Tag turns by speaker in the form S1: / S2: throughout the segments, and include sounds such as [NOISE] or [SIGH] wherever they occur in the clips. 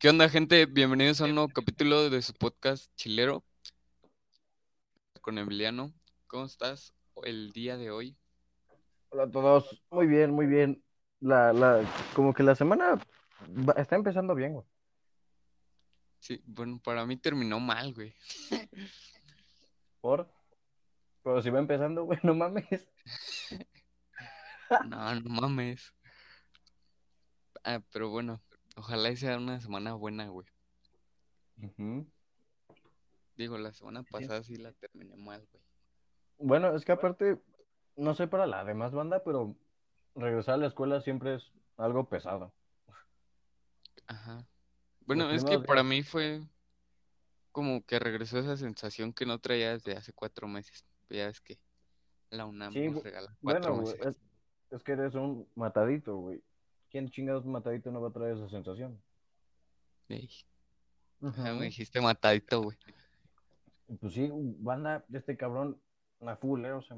S1: ¿Qué onda, gente? Bienvenidos a un nuevo capítulo de su podcast chilero con Emiliano. ¿Cómo estás el día de hoy?
S2: Hola a todos, muy bien, muy bien. La, la, como que la semana va- está empezando bien, güey.
S1: Sí, bueno, para mí terminó mal, güey.
S2: ¿Por? Pero si va empezando, güey, [LAUGHS] no mames.
S1: No, no mames. Ah, pero bueno, ojalá y sea una semana buena, güey. Digo, la semana pasada sí la terminé mal, güey.
S2: Bueno, es que aparte, no sé para la demás banda, pero regresar a la escuela siempre es algo pesado.
S1: Ajá. Bueno,
S2: Los
S1: es que para mí fue como que regresó esa sensación que no traía desde hace cuatro meses. Ya ves que la UNAM
S2: Sí,
S1: nos
S2: güey.
S1: regala cuatro
S2: Bueno, güey,
S1: meses.
S2: es, es que eres un matadito, güey. ¿Quién chingados matadito no va a traer esa sensación?
S1: Ey, ya me dijiste matadito, güey.
S2: Pues sí, banda, este cabrón, a full, ¿eh? O sea,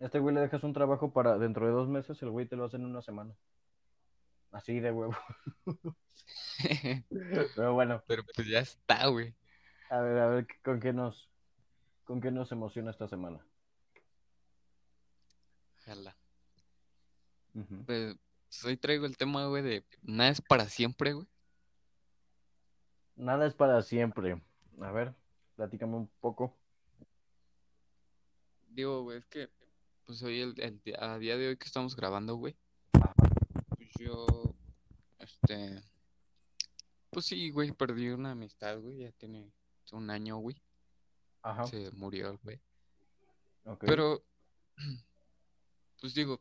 S2: este güey le dejas un trabajo para dentro de dos meses, el güey te lo hace en una semana. Así de huevo. [LAUGHS] Pero bueno,
S1: Pero pues ya está, güey.
S2: a ver, a ver, ¿con qué nos, con qué nos emociona esta semana?
S1: Ojalá. Pues hoy traigo el tema, güey, de nada es para siempre, güey.
S2: Nada es para siempre. A ver, platícame un poco.
S1: Digo, güey, es que, pues hoy, el, el a día de hoy que estamos grabando, güey, pues yo, este, pues sí, güey, perdí una amistad, güey, ya tiene un año, güey,
S2: Ajá,
S1: se murió, el güey. Pero, [CLEARS THROAT] pues digo,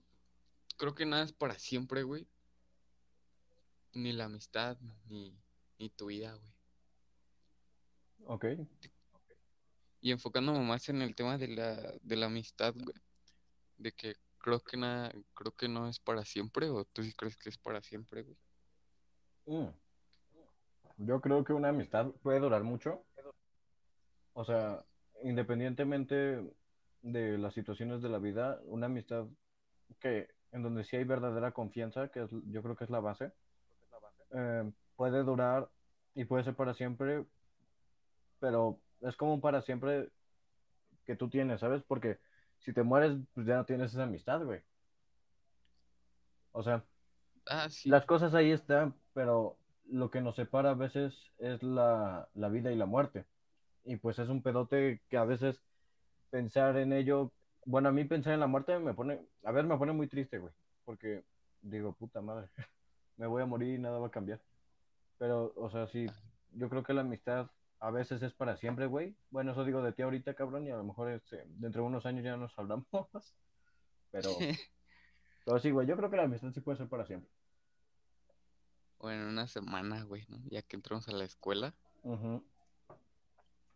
S1: creo que nada es para siempre, güey. Ni la amistad, ni, ni tu vida, güey.
S2: Ok.
S1: Y enfocándome más en el tema de la, de la amistad, güey. De que creo que nada, creo que no es para siempre, o tú sí crees que es para siempre, güey.
S2: Mm. Yo creo que una amistad puede durar mucho. O sea, independientemente de las situaciones de la vida, una amistad que en donde sí hay verdadera confianza, que es, yo creo que es la base, eh, puede durar y puede ser para siempre, pero es como un para siempre que tú tienes, ¿sabes? Porque si te mueres, pues ya no tienes esa amistad, güey. O sea,
S1: Ah, sí.
S2: las cosas ahí están, pero lo que nos separa a veces es la, la vida y la muerte. Y pues es un pedote que a veces pensar en ello, bueno, a mí pensar en la muerte me pone, a ver, me pone muy triste, güey, porque digo, puta madre, [LAUGHS] me voy a morir y nada va a cambiar. Pero, o sea, sí, yo creo que la amistad a veces es para siempre, güey. Bueno, eso digo de ti ahorita, cabrón, y a lo mejor este, dentro de unos años ya nos hablamos. [LAUGHS] Pero, [LAUGHS] pero sí, güey, yo creo que la amistad sí puede ser para siempre.
S1: Bueno, una semana, güey, ¿no? Ya que entramos a la escuela.
S2: Ujú.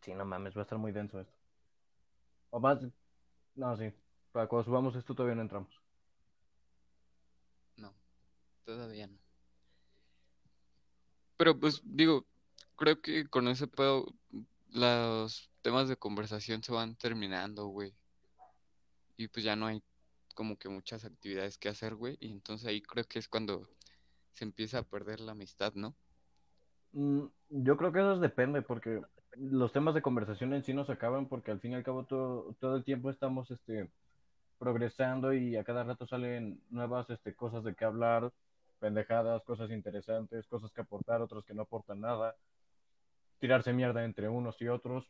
S2: Sí, no mames, va a estar muy denso esto. O más, no, sí, para cuando subamos esto todavía no entramos.
S1: No, todavía no. Pero pues digo, creo que con ese pedo los temas de conversación se van terminando, güey. Y pues ya no hay como que muchas actividades que hacer, güey. Y entonces ahí creo que es cuando se empieza a perder la amistad, ¿no?
S2: Mm, yo creo que eso depende, porque los temas de conversación en sí no se acaban, porque al fin y al cabo todo, todo el tiempo estamos este, progresando y a cada rato salen nuevas este, cosas de qué hablar, pendejadas, cosas interesantes, cosas que aportar, otros que no aportan nada, tirarse mierda entre unos y otros.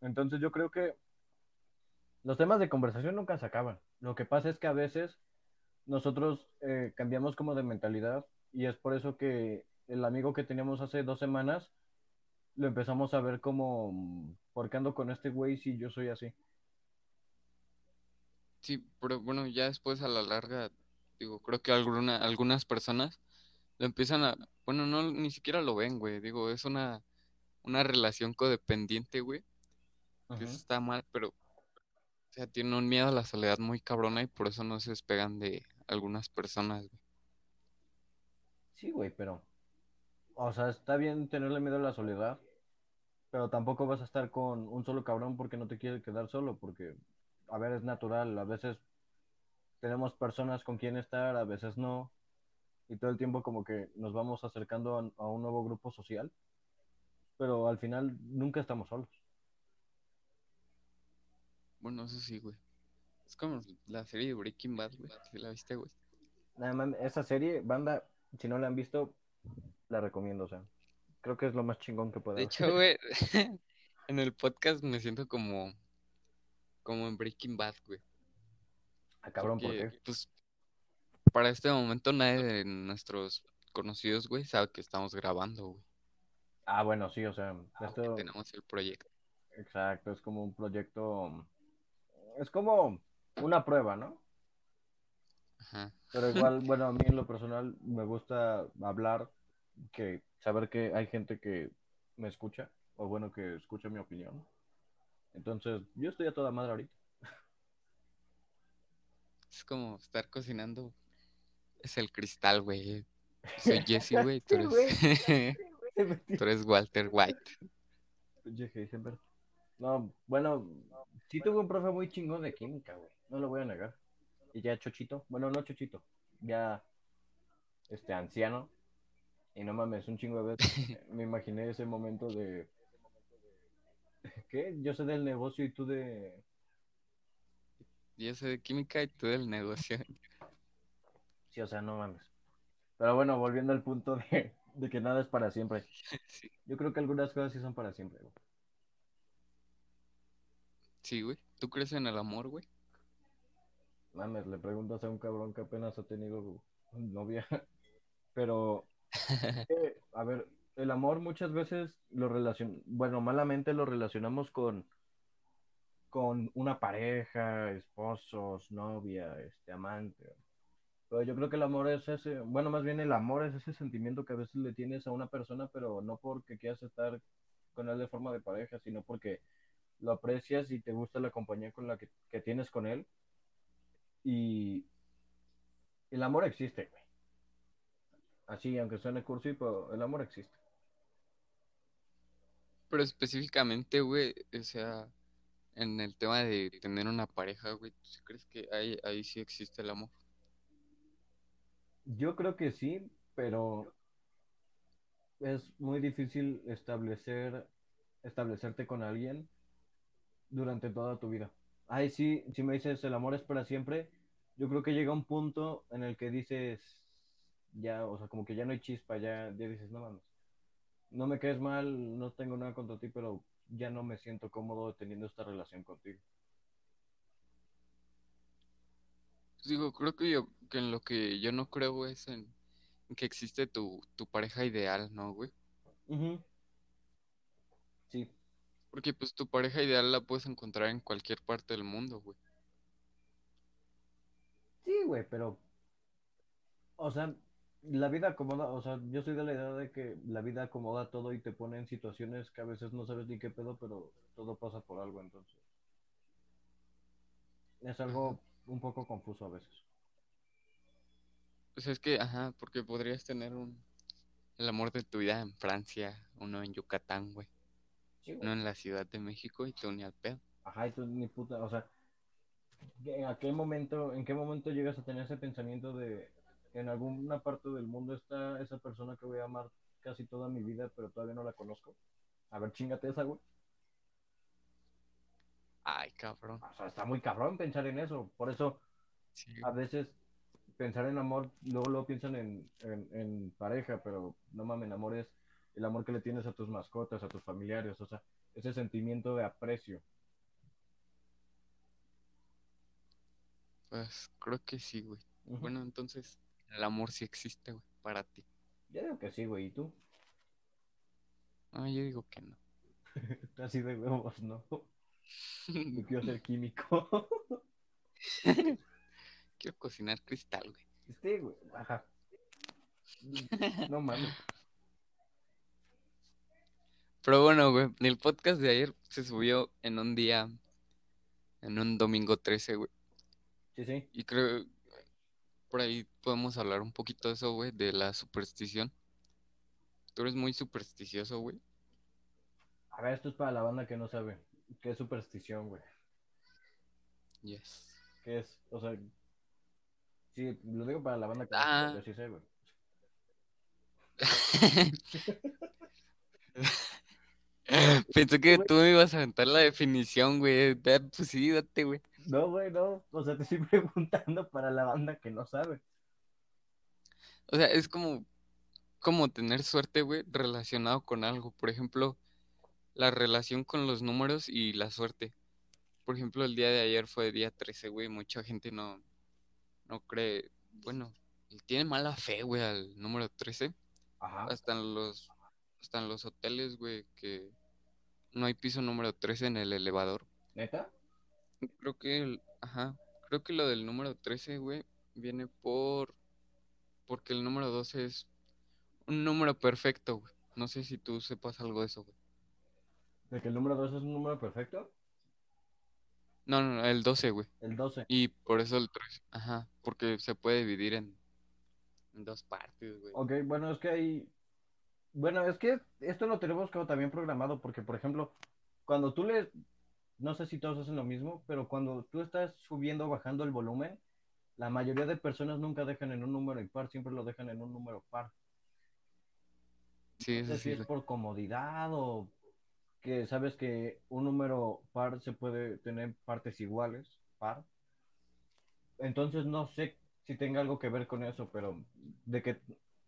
S2: Entonces yo creo que los temas de conversación nunca se acaban. Lo que pasa es que a veces nosotros eh, cambiamos como de mentalidad y es por eso que el amigo que teníamos hace dos semanas lo empezamos a ver como, ¿por qué ando con este güey si yo soy así?
S1: Sí, pero bueno, ya después a la larga, digo, creo que alguna, algunas personas lo empiezan a, bueno, no, ni siquiera lo ven, güey. Digo, es una, una relación codependiente, güey. Que eso está mal, pero, o sea, tienen un miedo a la soledad muy cabrona y por eso no se despegan de algunas personas, güey.
S2: Sí, güey, pero, o sea, está bien tenerle miedo a la soledad, pero tampoco vas a estar con un solo cabrón porque no te quieres quedar solo, porque, a ver, es natural, a veces tenemos personas con quien estar, a veces no, y todo el tiempo como que nos vamos acercando a, a un nuevo grupo social, pero al final nunca estamos solos.
S1: Bueno, eso sí, güey. Es como la serie de Breaking Bad, güey. ¿Sí la viste, güey?
S2: Nada más, esa serie, banda, si no la han visto, la recomiendo, o sea, creo que es lo más chingón que puede
S1: De hecho, güey, [LAUGHS] [LAUGHS] en el podcast me siento como, como en Breaking Bad, güey.
S2: Ah, cabrón, ¿por qué?
S1: pues, para este momento nadie de nuestros conocidos, güey, sabe que estamos grabando, güey.
S2: Ah, bueno, sí, o sea, esto,
S1: tenemos el proyecto.
S2: exacto, es como un proyecto, es como una prueba, ¿no?
S1: Ajá.
S2: Pero igual, [LAUGHS] bueno, a mí en lo personal me gusta hablar, que saber que hay gente que me escucha, o bueno, que escucha mi opinión. Entonces, yo estoy a toda madre ahorita.
S1: Es como estar cocinando. Es el cristal, güey. Soy Jesse, [LAUGHS] güey. Tú eres... [LAUGHS] tú eres Walter White.
S2: Heisenberg. No, bueno, sí tuve un profe muy chingón de química, güey. No lo voy a negar. Y ya chochito, bueno, no chochito, ya este anciano. Y no mames, un chingo de veces [LAUGHS] me imaginé ese momento de ¿qué? Yo sé del negocio y tú de
S1: Yo sé de química y tú del negocio.
S2: Sí, o sea, no mames. Pero bueno, volviendo al punto de, de que nada es para siempre. [LAUGHS]
S1: Sí,
S2: Yo creo que algunas cosas sí son para siempre, güey.
S1: sí, güey. ¿Tú crees en el amor, güey?
S2: Mames, le preguntas a un cabrón que apenas ha tenido novia. [LAUGHS] Pero Eh, [LAUGHS] a ver, el amor muchas veces lo relacion... bueno, malamente lo relacionamos con con una pareja, esposos, novia, este amante. Pero yo creo que el amor es ese, bueno, más bien el amor es ese sentimiento que a veces le tienes a una persona, pero no porque quieras estar con él de forma de pareja, sino porque lo aprecias y te gusta la compañía con la que, que tienes con él. Y el amor existe, güey. Así, aunque suene cursi, pero el amor existe.
S1: Pero específicamente, güey, o sea, en el tema de tener una pareja, güey, ¿tú crees que ahí, ahí sí existe el amor?
S2: Yo creo que sí, pero es muy difícil establecer, establecerte con alguien durante toda tu vida. Ay, sí, si me dices el amor es para siempre, yo creo que llega un punto en el que dices, ya, o sea, como que ya no hay chispa, ya, ya dices, no mames, no me caes mal, no tengo nada contra ti, pero ya no me siento cómodo teniendo esta relación contigo.
S1: Pues digo, creo que yo, que en lo que yo no creo es en, en que existe tu, tu pareja ideal, ¿no, güey?
S2: Sí,
S1: Porque pues tu pareja ideal la puedes encontrar en cualquier parte del mundo, güey.
S2: sí, güey, pero O sea, la vida acomoda, o sea, yo soy de la idea de que la vida acomoda todo y te pone en situaciones que a veces no sabes ni qué pedo, pero todo pasa por algo, entonces. Es algo un poco confuso a veces.
S1: Pues es que, ajá, porque podrías tener un, el amor de tu vida en Francia, uno en Yucatán, güey,
S2: Sí,
S1: uno en la Ciudad de México y tú ni al pedo.
S2: Ajá, y tú ni puta, o sea, ¿en momento, en qué momento llegas a tener ese pensamiento de en alguna parte del mundo está esa persona que voy a amar casi toda mi vida, pero todavía no la conozco? A ver, chingate esa, güey.
S1: Ay, cabrón.
S2: O sea, está muy cabrón pensar en eso. Por eso
S1: Sí,
S2: a veces pensar en amor, luego lo piensan en, en, en pareja, pero no mames, amor es el amor que le tienes a tus mascotas, a tus familiares, o sea, ese sentimiento de aprecio.
S1: pues creo que sí, güey. Bueno, entonces, el amor sí existe, güey, para ti.
S2: Yo digo que sí, güey, ¿y tú?
S1: No, yo digo que no. [LAUGHS]
S2: Así de huevos, ¿no? [LAUGHS] Yo quiero ser químico. [LAUGHS]
S1: Quiero cocinar cristal, güey.
S2: Este, güey, ajá. No mames.
S1: Pero bueno, güey, el podcast de ayer se subió en un día, en un domingo 13, güey.
S2: Sí, sí.
S1: Y creo, por ahí podemos hablar un poquito de eso, güey, de la superstición. Tú eres muy supersticioso, güey.
S2: A ver, esto es para la banda que no sabe. ¿Qué es superstición, güey?
S1: Yes.
S2: ¿Qué es? O sea, sí, lo digo para la banda que no
S1: Ah,
S2: sabe, sí sé, güey. [LAUGHS]
S1: Pensé que tú me ibas a aventar la definición, güey. Pues sí, date, güey.
S2: No, güey, no. O sea, te estoy [LAUGHS] preguntando para la banda que no sabe.
S1: O sea, es como, como tener suerte, güey, relacionado con algo. Por ejemplo, la relación con los números y la suerte. Por ejemplo, el día de ayer fue día 13, güey. Mucha gente no, no cree, bueno, tiene mala fe, güey, al número 13.
S2: Ajá.
S1: Hasta en los, hasta en los hoteles, güey, que no hay piso número 13 en el elevador.
S2: ¿Neta?
S1: Creo que, el- ajá, creo que lo del número 13, güey, viene por, porque el número 12 es un número perfecto, güey. No sé si tú sepas algo de eso, güey.
S2: ¿De que el número 2 es un número perfecto?
S1: No, no, el 12, güey.
S2: El 12.
S1: Y por eso el 3, ajá, porque se puede dividir en, en dos partes, güey.
S2: Ok, bueno, es que hay... Bueno, es que esto lo tenemos como también programado porque, por ejemplo, cuando tú le... No sé si todos hacen lo mismo, pero cuando tú estás subiendo o bajando el volumen, la mayoría de personas nunca dejan en un número impar, siempre lo dejan en un número par.
S1: Sí,
S2: No si es por comodidad o que sabes que un número par se puede tener partes iguales, par. Entonces no sé si tenga algo que ver con eso, pero de que,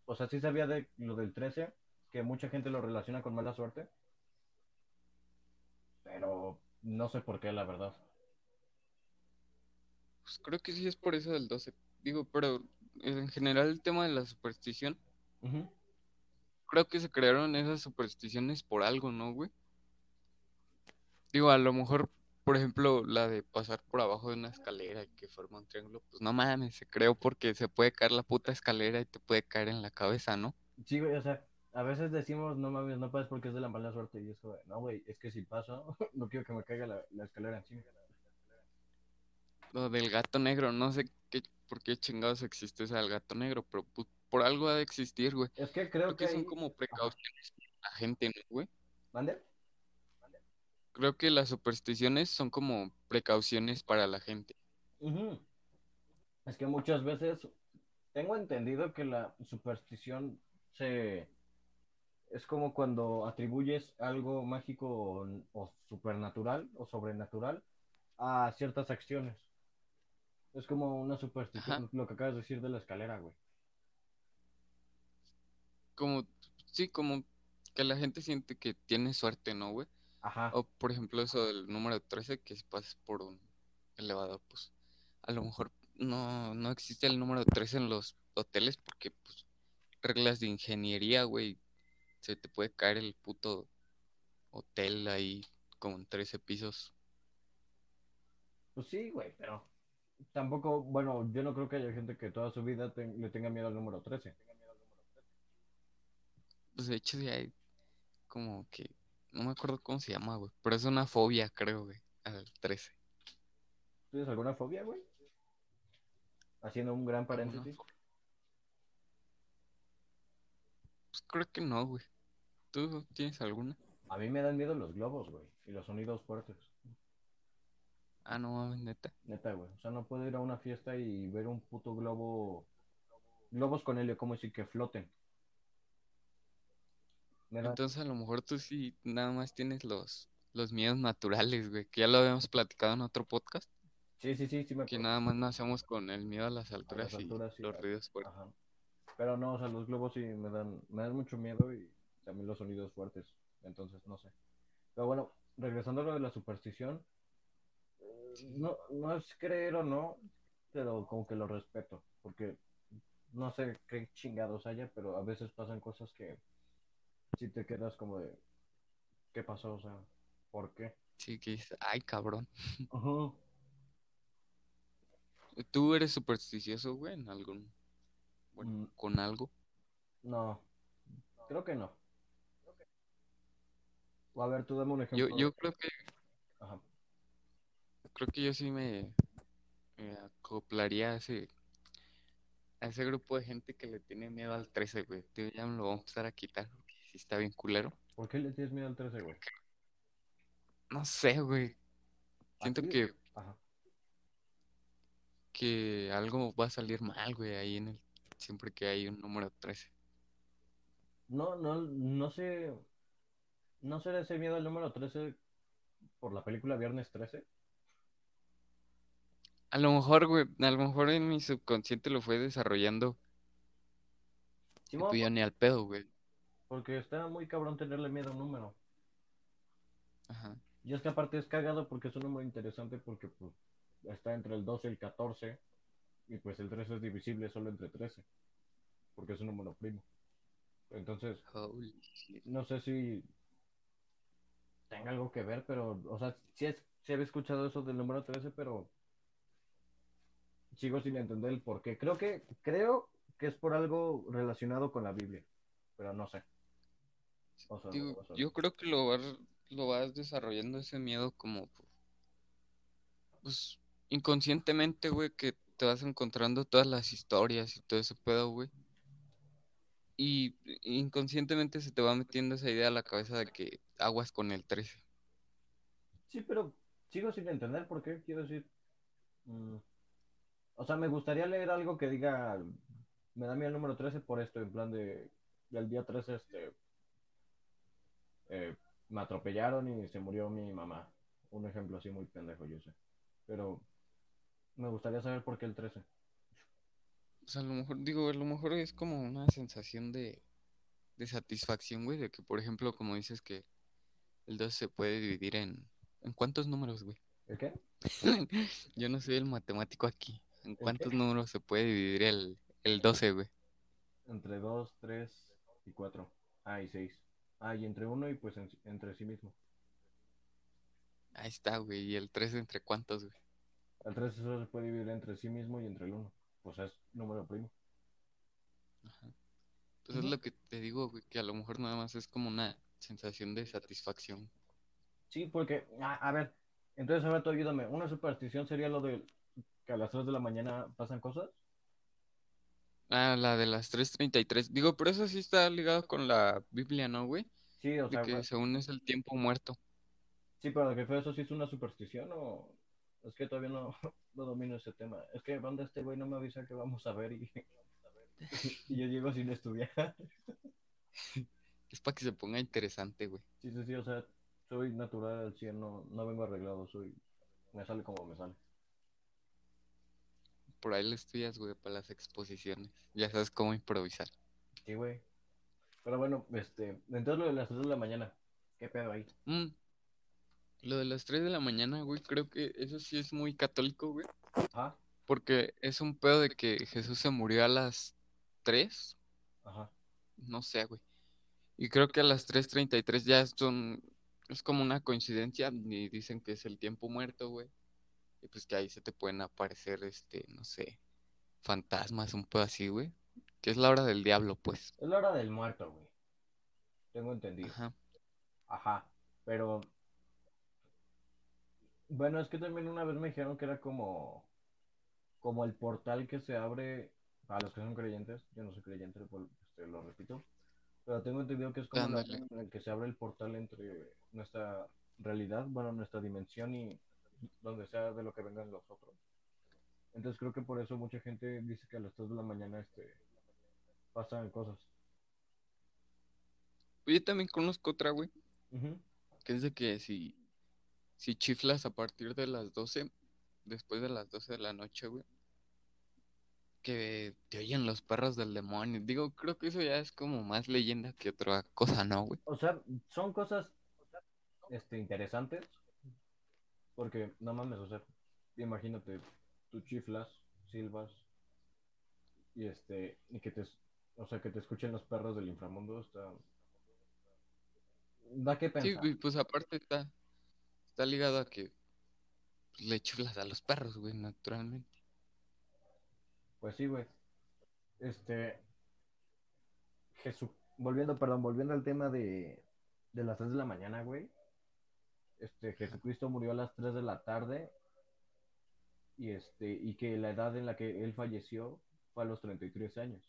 S2: o sea, sí sabía de lo del 13, que mucha gente lo relaciona con mala suerte, pero no sé por qué, la verdad.
S1: Pues creo que sí es por eso del 12. Digo, pero en general el tema de la superstición, creo que se crearon esas supersticiones por algo, ¿no, güey? Digo, a lo mejor, por ejemplo, la de pasar por abajo de una escalera y que forma un triángulo, pues no mames, se creó porque se puede caer la puta escalera y te puede caer en la cabeza, ¿no?
S2: Sí, güey, o sea, a veces decimos, no mames, no pases porque es de la mala suerte, y eso, no, güey, es que si paso, [LAUGHS] no quiero que me caiga la, la escalera encima.
S1: Lo del gato negro, no sé qué, por qué chingados existe esa del gato negro, pero por algo ha de existir, güey.
S2: Es que creo
S1: Creo
S2: que
S1: que son
S2: ahí...
S1: como precauciones para la gente, ¿no, güey?
S2: ¿Mande?
S1: Creo que las supersticiones son como precauciones para la gente.
S2: Es que muchas veces tengo entendido que la superstición se es como cuando atribuyes algo mágico o, o supernatural o sobrenatural a ciertas acciones. Es como una superstición,
S1: Ajá.
S2: lo que acabas de decir de la escalera, güey.
S1: Como, sí, como que la gente siente que tiene suerte, ¿no, güey?
S2: Ajá.
S1: O por ejemplo eso del número 13, que si pasas por un elevador, pues a lo mejor no, no existe el número 13 en los hoteles porque pues reglas de ingeniería, güey, se te puede caer el puto hotel ahí con 13 pisos.
S2: Pues sí, güey, pero tampoco, bueno, yo no creo que haya gente que toda su vida te- le tenga miedo al número 13.
S1: Pues de hecho ya hay como que, no me acuerdo cómo se llama, güey, pero es una fobia, creo, güey, al 13.
S2: ¿Tienes alguna fobia, güey? Haciendo un gran
S1: ¿Alguna
S2: paréntesis.
S1: fobia? Pues creo que no, güey. ¿Tú tienes alguna?
S2: A mí me dan miedo los globos, güey, y los sonidos fuertes.
S1: Ah, no mames, neta.
S2: Neta, güey. O sea, no puedo ir a una fiesta y ver un puto globo. Globos con helio, como decir que floten. Me da-
S1: Entonces a lo mejor tú sí nada más tienes los, los miedos naturales, güey, que ya lo habíamos platicado en otro podcast,
S2: Sí, sí, sí, sí me
S1: que nada más nacemos con el miedo a las
S2: A
S1: alturas y
S2: sí.
S1: los ruidos fuertes.
S2: Ajá. Pero no, o sea, los globos sí me dan, me dan mucho miedo y también los sonidos fuertes. Entonces, no sé. Pero bueno, regresando a lo de la superstición. eh, No, no es creer o no, pero como que lo respeto. Porque no sé qué chingados haya, pero a veces pasan cosas que si te quedas como de, ¿qué pasó? O sea, ¿por qué?
S1: Sí, que dices, ay, cabrón.
S2: Ajá.
S1: ¿Tú eres supersticioso, güey, en algún,
S2: Mm,
S1: con algo?
S2: no, creo que no. O a ver, tú dame un
S1: Yo,
S2: ejemplo.
S1: yo creo que,
S2: Ajá.
S1: creo que yo sí me, me acoplaría a ese, a ese grupo de gente que le tiene miedo al 13, güey. Tío, ya me lo vamos a empezar a quitar, porque sí está bien culero.
S2: ¿Por qué le tienes miedo al 13, güey?
S1: No sé, güey. Siento que,
S2: Ajá.
S1: que algo va a salir mal, güey, ahí en el, siempre que hay un número 13.
S2: No, no, no sé. ¿No será ese miedo al número 13 por la película Viernes 13?
S1: A lo mejor, güey, a lo mejor en mi subconsciente lo fue desarrollando.
S2: Sí, mo-
S1: pues ni al pedo, güey.
S2: porque está muy cabrón tenerle miedo a un número.
S1: Ajá.
S2: Y es que aparte es cagado porque es un número interesante porque pues, está entre el 12 y el 14 y pues el 13 es divisible solo entre 13 porque es un número primo. Entonces, no sé si tenga algo que ver, pero, o sea, sí, es, sí había escuchado eso del número 13, pero sigo sin entender el por qué. Creo que, creo que es por algo relacionado con la Biblia, pero no sé. O sea,
S1: Digo,
S2: o sea,
S1: yo creo que lo vas, lo vas desarrollando ese miedo como, pues, inconscientemente, güey, que te vas encontrando todas las historias y todo ese pedo, güey. Y inconscientemente se te va metiendo esa idea a la cabeza de que aguas con el 13.
S2: Sí, pero sigo sin entender por qué, quiero decir. mm, o sea, me gustaría leer algo que diga, me da miedo el número 13 por esto, en plan de, del día 13, este, eh, me atropellaron y se murió mi mamá. Un ejemplo así muy pendejo, yo sé. Pero me gustaría saber por qué el 13.
S1: O sea, a lo mejor, digo, a lo mejor es como una sensación de, de satisfacción, güey, de que, por ejemplo, como dices que el 12 se puede dividir en... ¿En cuántos números, güey?
S2: ¿El qué? [LAUGHS]
S1: Yo no soy el matemático aquí. ¿En cuántos números se puede dividir el, el 12, güey?
S2: Entre 2, 3 y 4. Ah, y 6. Ah, y entre 1 y pues en- entre sí mismo.
S1: Ahí está, güey. ¿Y el 13 entre cuántos, güey?
S2: El 13 solo se puede dividir entre sí mismo y entre el 1. Pues es número primo.
S1: Ajá. Pues es lo que te digo, güey, que a lo mejor nada más es como una sensación de satisfacción.
S2: Sí, porque, a, a ver, entonces ahora tú ayúdame. Una superstición sería lo de que a las 3 de la mañana pasan cosas.
S1: Ah, la de las 3.33. Digo, pero eso sí está ligado con la Biblia, ¿no, güey?
S2: Sí, o
S1: De
S2: sea,
S1: que
S2: güey,
S1: según es el tiempo muerto.
S2: sí, pero que fue eso sí es una superstición o es que todavía no, [LAUGHS] no domino ese tema. Es que banda este güey no me avisa que vamos a ver y, [LAUGHS] y yo llego sin estudiar.
S1: Es para que se ponga interesante, güey.
S2: Sí, sí, sí, o sea, soy natural al 100, no, no vengo arreglado, soy, me sale como me sale.
S1: Por ahí lo estudias, güey, para las exposiciones. Ya sabes cómo improvisar.
S2: Sí, güey. Pero bueno, este, entonces lo de las 3 de la mañana, ¿qué pedo ahí?
S1: Mm. Lo de las 3 de la mañana, güey, creo que eso sí es muy católico, güey.
S2: Ajá,
S1: Porque es un pedo de que Jesús se murió a las 3.
S2: ajá.
S1: No sé, güey. Y creo que a las 3.33 ya son... Es como una coincidencia y dicen que es el tiempo muerto, güey. Y pues que ahí se te pueden aparecer, este, no sé, fantasmas, un pedo así, güey. Que es la hora del diablo, pues.
S2: Es la hora del muerto, güey. Tengo entendido.
S1: Ajá.
S2: Ajá, pero bueno, es que también una vez me dijeron que era como como el portal que se abre para los que son creyentes. Yo no soy creyente, por- este, lo repito, pero tengo entendido que es como la en el que se abre el portal entre nuestra realidad, bueno, nuestra dimensión y donde sea de lo que vengan los otros. Entonces creo que por eso mucha gente dice que a las 3 de la mañana este pasan cosas.
S1: Yo también conozco otra, güey. Que de que si, si chiflas a partir de las 12, después de las 12 de la noche, güey, que te oyen los perros del demonio. Digo, creo que eso ya es como más leyenda que otra cosa, ¿no, güey?
S2: O sea, son cosas este, interesantes. Porque, no mames, o sea, imagínate, tú chiflas, silbas, y este, y que te, o sea, que te escuchen los perros del inframundo, está... Da que
S1: Sí,
S2: pensar.
S1: güey, pues aparte está, está ligado a que le chiflas a los perros, güey, naturalmente.
S2: Pues sí, güey. Este, Jesús, volviendo, perdón, volviendo al tema de, de las 3 de la mañana, güey. Este, Jesucristo murió a las 3 de la tarde y este, y que la edad en la que él falleció fue a los 33 años.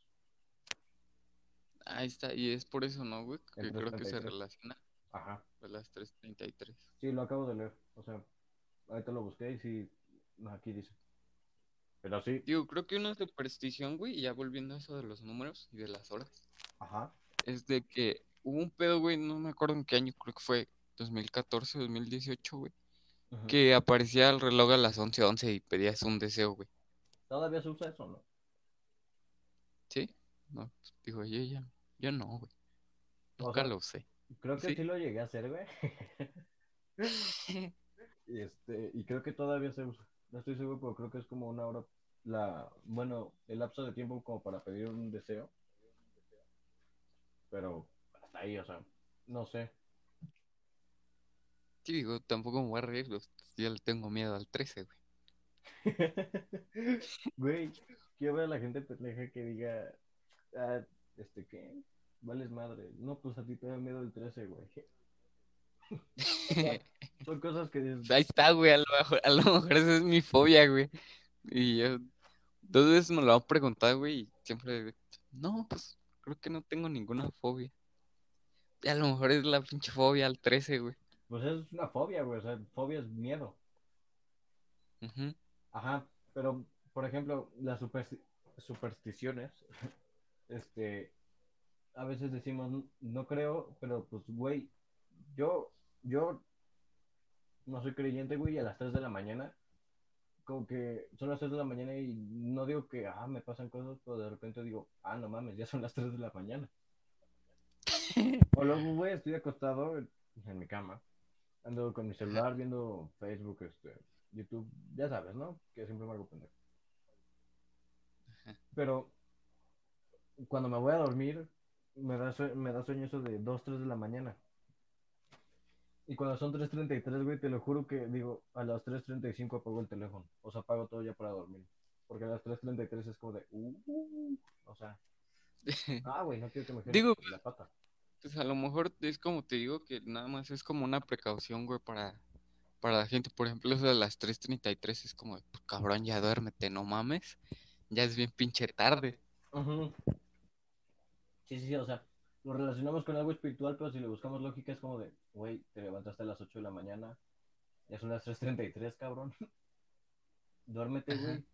S1: Ahí está, y es por eso, ¿no, güey? Que creo que se
S2: 3:33.
S1: relaciona
S2: Ajá.
S1: A las 3.33.
S2: Sí, lo acabo de leer. O sea, ahorita lo busqué y sí, aquí dice. Pero sí,
S1: Digo, creo que una superstición, güey, y ya volviendo a eso de los números y de las horas,
S2: ajá.
S1: es de que hubo un pedo, güey, no me acuerdo en qué año, creo que fue 2014, 2018, güey, que aparecía el reloj a las 11:11 y pedías un deseo, güey.
S2: ¿Todavía se usa eso, no?
S1: ¿Sí? No, digo, yo ya, yo no, güey.
S2: O
S1: Nunca
S2: sea,
S1: lo usé.
S2: Creo que
S1: Sí.
S2: sí, lo llegué a hacer, güey. [LAUGHS] y, este, y creo que todavía se usa. No estoy seguro, pero creo que es como una hora, la, bueno, el lapso de tiempo como para pedir un deseo. Pero hasta ahí, o sea, no sé.
S1: Sí, digo, tampoco me voy a reír, pues, yo le tengo miedo al 13, güey. [LAUGHS]
S2: Güey, quiero ver a la gente pendeja que diga, ah, este, ¿qué? Vales madre. No, pues a ti te da miedo el 13, güey. [LAUGHS] [LAUGHS] Son cosas que dices,
S1: Ahí está, güey, a lo mejor, a lo mejor esa es mi fobia, güey. Y yo dos veces me lo han preguntado, güey, y siempre, no, pues creo que no tengo ninguna fobia. Y a lo mejor es la pinche fobia al 13, güey.
S2: pues es una fobia, güey. O sea, fobia es miedo.
S1: Ujú.
S2: Ajá, pero por ejemplo, las supersti- supersticiones, [LAUGHS] este, a veces decimos, "N- no creo, pero pues, güey, yo, yo no soy creyente, güey, a las 3 de la mañana, como que son las 3 de la mañana y no digo que, ah, me pasan cosas, pero de repente digo, ah, no mames, ya son las 3 de la mañana. [LAUGHS] O luego, güey, estoy acostado en, mi cama, ando con mi celular viendo Facebook, este, YouTube, ya sabes, ¿no? Que siempre me hago pendejo. Pero cuando me voy a dormir, me da, sue- me da sueño eso de 2, 3 de la mañana. Y cuando son 3.33, güey, te lo juro que digo, a las 3.35 apago el teléfono. O sea, apago todo ya para dormir. Porque a las 3.33 es como de, uh, o sea, [LAUGHS] ah, güey, no quiero que me
S1: Digo,
S2: la pata.
S1: Pues a lo mejor es como te digo que nada más es como una precaución, güey, para, para la gente. Por ejemplo, eso de las 3.33 es como, de, pues, cabrón, ya duérmete, no mames. Ya es bien pinche tarde.
S2: Sí, sí, sí, o sea, lo relacionamos con algo espiritual, pero si le buscamos lógica es como de, güey, te levantaste a las 8 de la mañana, ya son las 3.33, cabrón. [LAUGHS] Duérmete, güey.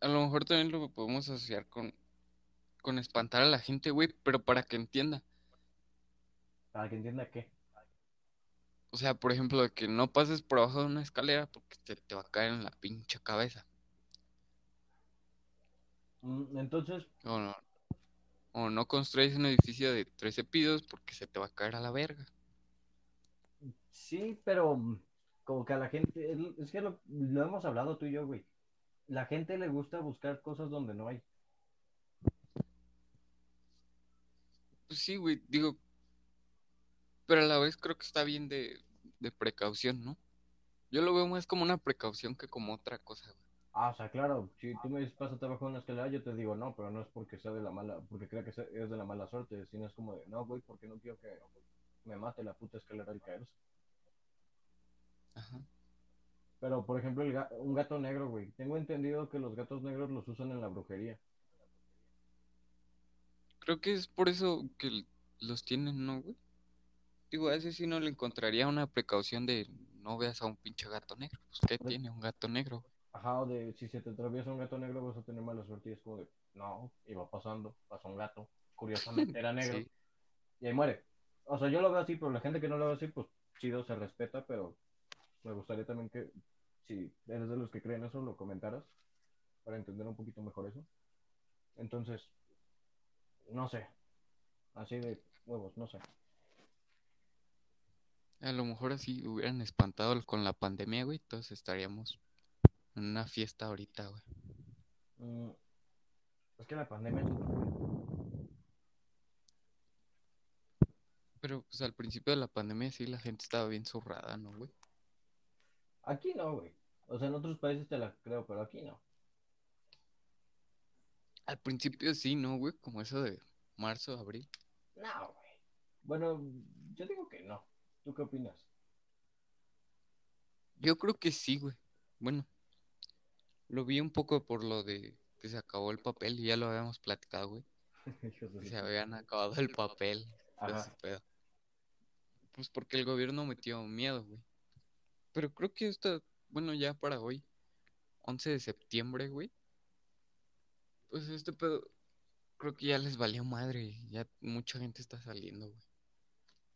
S1: A lo mejor también lo podemos asociar con, con espantar a la gente, güey, pero para que entienda.
S2: Para que entienda qué.
S1: O sea, por ejemplo, de que no pases por abajo de una escalera porque te, te va a caer en la pinche cabeza.
S2: Mm, Entonces,
S1: O no, o no construyes un edificio de 13 pisos porque se te va a caer a la verga.
S2: sí, pero mm, como que a la gente, es- es que lo, lo hemos hablado tú y yo, güey. La gente le gusta buscar cosas donde no hay.
S1: Pues sí, güey, digo, pero a la vez creo que está bien de, de precaución, ¿no? Yo lo veo más como una precaución que como otra cosa, güey.
S2: Ah, o sea, claro, si tú me dices pásate abajo de una escalera, yo te digo no, pero no es porque sea de la mala, porque crea que sea- es de la mala suerte, sino es como de, no, güey, porque no quiero que me mate la puta escalera al caerse.
S1: Ajá.
S2: Pero, por ejemplo, el ga- un gato negro, güey. Tengo entendido que los gatos negros los usan en la brujería.
S1: Creo que es por eso que los tienen, ¿no, güey? Digo, a ese sí no le encontraría una precaución de no veas a un pinche gato negro. Pues, ¿qué
S2: Pues-
S1: tiene un gato negro? güey?
S2: Ajá, o de si se te atraviesa un gato negro vas a tener mala suerte y es como de, no, iba pasando, pasó un gato, curiosamente era [LAUGHS] negro
S1: Sí.
S2: y ahí muere. O sea, yo lo veo así, pero la gente que no lo ve así, pues chido, se respeta, pero me gustaría también que, si eres de los que creen eso, lo comentaras para entender un poquito mejor eso. Entonces, no sé, así de huevos, no sé.
S1: A lo mejor así hubieran espantado con la pandemia, güey, todos estaríamos en una fiesta ahorita, güey.
S2: Mm, es que la pandemia.
S1: Pero pues al principio de la pandemia sí la gente estaba bien zurrada, ¿no, güey?
S2: Aquí no, güey. O sea, en otros países te la creo, pero aquí no.
S1: Al principio sí, ¿no, güey? Como eso de marzo, abril.
S2: No, güey. Bueno, yo digo que no. ¿Tú qué opinas?
S1: Yo creo que sí, güey. Bueno, lo vi un poco por lo de que se acabó el papel y ya lo habíamos platicado, güey. [LAUGHS] Que se habían acabado el papel.
S2: Ajá.
S1: pedo. Pues porque el gobierno metió miedo, güey. Pero creo que esta, bueno, ya para hoy, 11 de septiembre, güey. Pues este pedo creo que ya les valió madre. Ya mucha gente está saliendo, güey.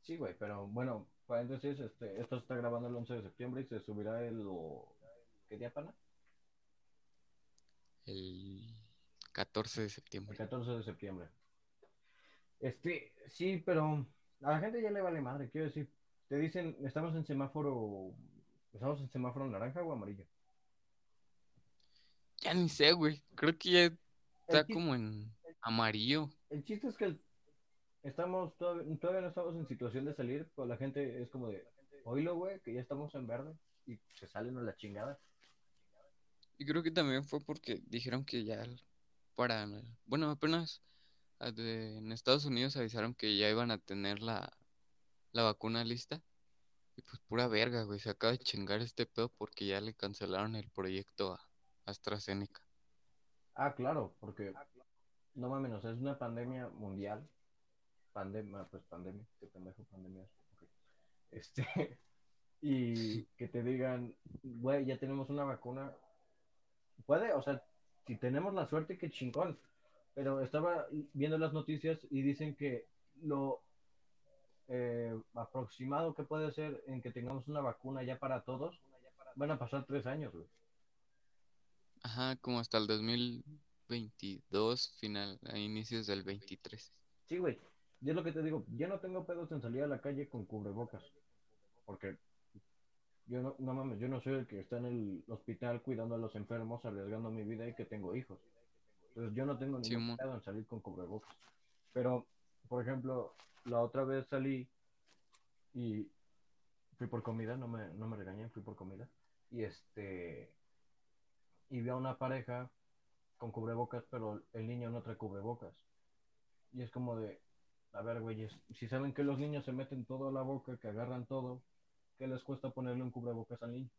S2: Sí, güey, pero bueno, paréntesis, este, esto se está grabando el 11 de septiembre y se subirá el... ¿Qué día, pana?
S1: El 14 de
S2: El
S1: septiembre.
S2: 14 de septiembre. Este, sí, pero a la gente ya le vale madre, quiero decir. Te dicen, estamos en semáforo, estamos en semáforo naranja o amarillo.
S1: Ya ni sé, güey. Creo que ya está
S2: El,
S1: como en amarillo.
S2: el chiste es que el- estamos todavía, todavía no estamos en situación de salir, pero la gente es como de, oílo, güey, que ya estamos en verde y se salen a la chingada.
S1: Y creo que también fue porque dijeron que ya para, bueno, apenas ah, en Estados Unidos avisaron que ya iban a tener la, la vacuna lista. Y pues pura verga, güey. Se acaba de chingar este pedo porque ya le cancelaron el proyecto a AstraZeneca.
S2: Ah, claro, porque no o sea, es una pandemia mundial. Pandemia, pues pandemia, qué pendejo pandemia. Este, [LAUGHS] y que te digan, güey, ya tenemos una vacuna. Puede, o sea, si tenemos la suerte, qué chingón. Pero estaba viendo las noticias y dicen que lo eh, aproximado que puede ser en que tengamos una vacuna ya para todos, van a pasar tres años, güey.
S1: Ajá, como hasta el 2022, final, a inicios del 23.
S2: Sí, güey. Y es lo que te digo, yo no tengo pedos en salir a la calle con cubrebocas. Porque yo no, no mames, yo no soy el que está en el hospital cuidando a los enfermos, arriesgando mi vida y que tengo hijos. Entonces yo no tengo ningún
S1: Simón.
S2: pedo en salir con cubrebocas. Pero, por ejemplo, la otra vez salí y fui por comida, no me, no me regañen, fui por comida. Y este, y vi a una pareja con cubrebocas, pero el niño no trae cubrebocas. Y es como de, a ver, güeyes, si saben que los niños se meten todo a la boca, que agarran todo, ¿qué les cuesta ponerle un cubrebocas al niño?